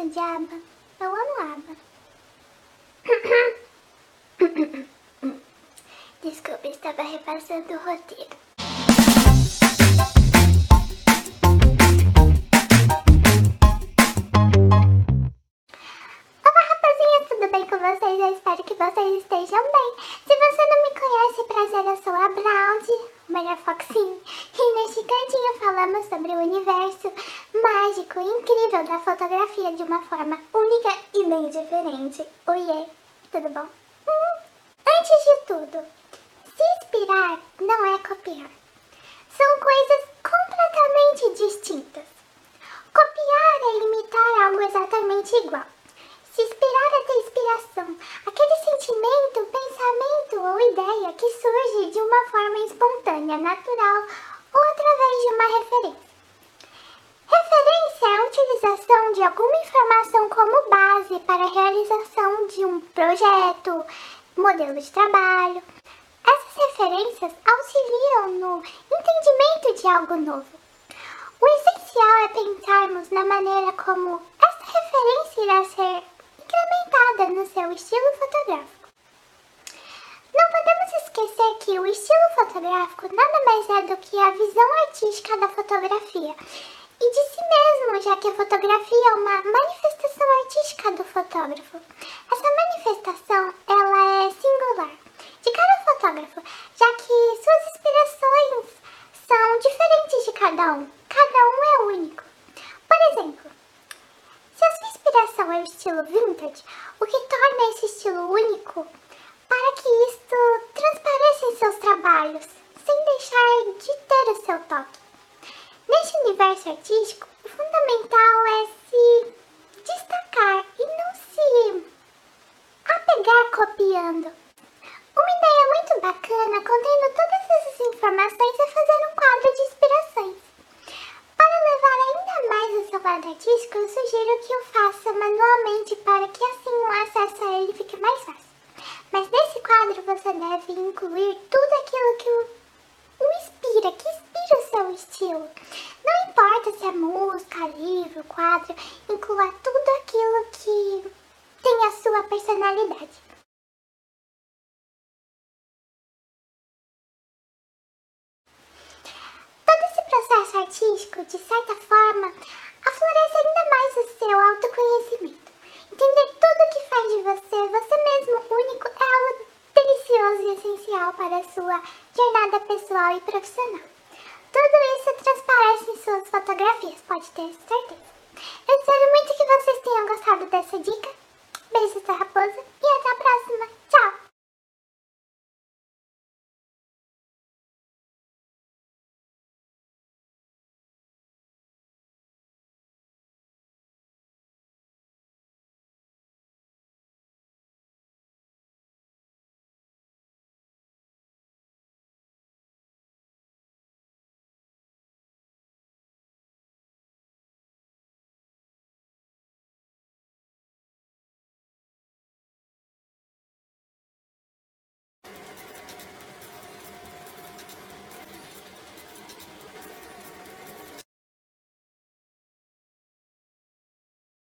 De ABBA? Eu amo ABBA. Desculpa, estava repassando o roteiro. Olá, rapazinhas, tudo bem com vocês? Eu espero que vocês estejam bem. Se você não me conhece, prazer, eu sou a Brown, melhor Foxinho. E neste cantinho falamos sobre o universo mágico e incrível da fotografia de uma forma única e bem diferente. Oiê, tudo bom? Hum, antes de tudo, se inspirar não é copiar. São coisas completamente distintas. Copiar é imitar algo exatamente igual. Se inspirar é ter inspiração, aquele sentimento, pensamento ou ideia que surge de uma forma espontânea, natural ou através de uma referência. Referência é a utilização de alguma informação como base para a realização de um projeto, modelo de trabalho. Essas referências auxiliam no entendimento de algo novo. O essencial é pensarmos na maneira como essa referência irá ser incrementada no seu estilo fotográfico. Não podemos esquecer que o estilo fotográfico nada mais é do que a visão artística da fotografia e de si mesmo, já que a fotografia é uma manifestação artística do fotógrafo. Essa manifestação, ela é singular de cada fotógrafo, já que suas inspirações são diferentes de cada um. Cada um é único. Por exemplo, se a sua inspiração é o estilo vintage, o que torna esse estilo único para que isto transpareça em seus trabalhos, sem deixar de ter o seu toque. Neste universo artístico, o fundamental é se destacar e não se apegar copiando. Uma ideia muito bacana contendo todas essas informações é fazer um quadro de inspirações. Para levar ainda mais o seu quadro artístico, eu sugiro que o faça manualmente para que assim o acesso a ele fique mais fácil. Mas nesse quadro você deve incluir tudo aquilo que o, inspira, que o seu estilo. Não importa se é música, livro, quadro, inclua tudo aquilo que tem a sua personalidade. Todo esse processo artístico, de certa forma, aflorece ainda mais o seu autoconhecimento. Entender tudo que faz de você, você mesmo único, é algo delicioso e essencial para a sua jornada pessoal e profissional. Tudo isso transparece em suas fotografias, pode ter certeza. Eu espero muito que vocês tenham gostado dessa dica. Beijos da raposa e até a próxima!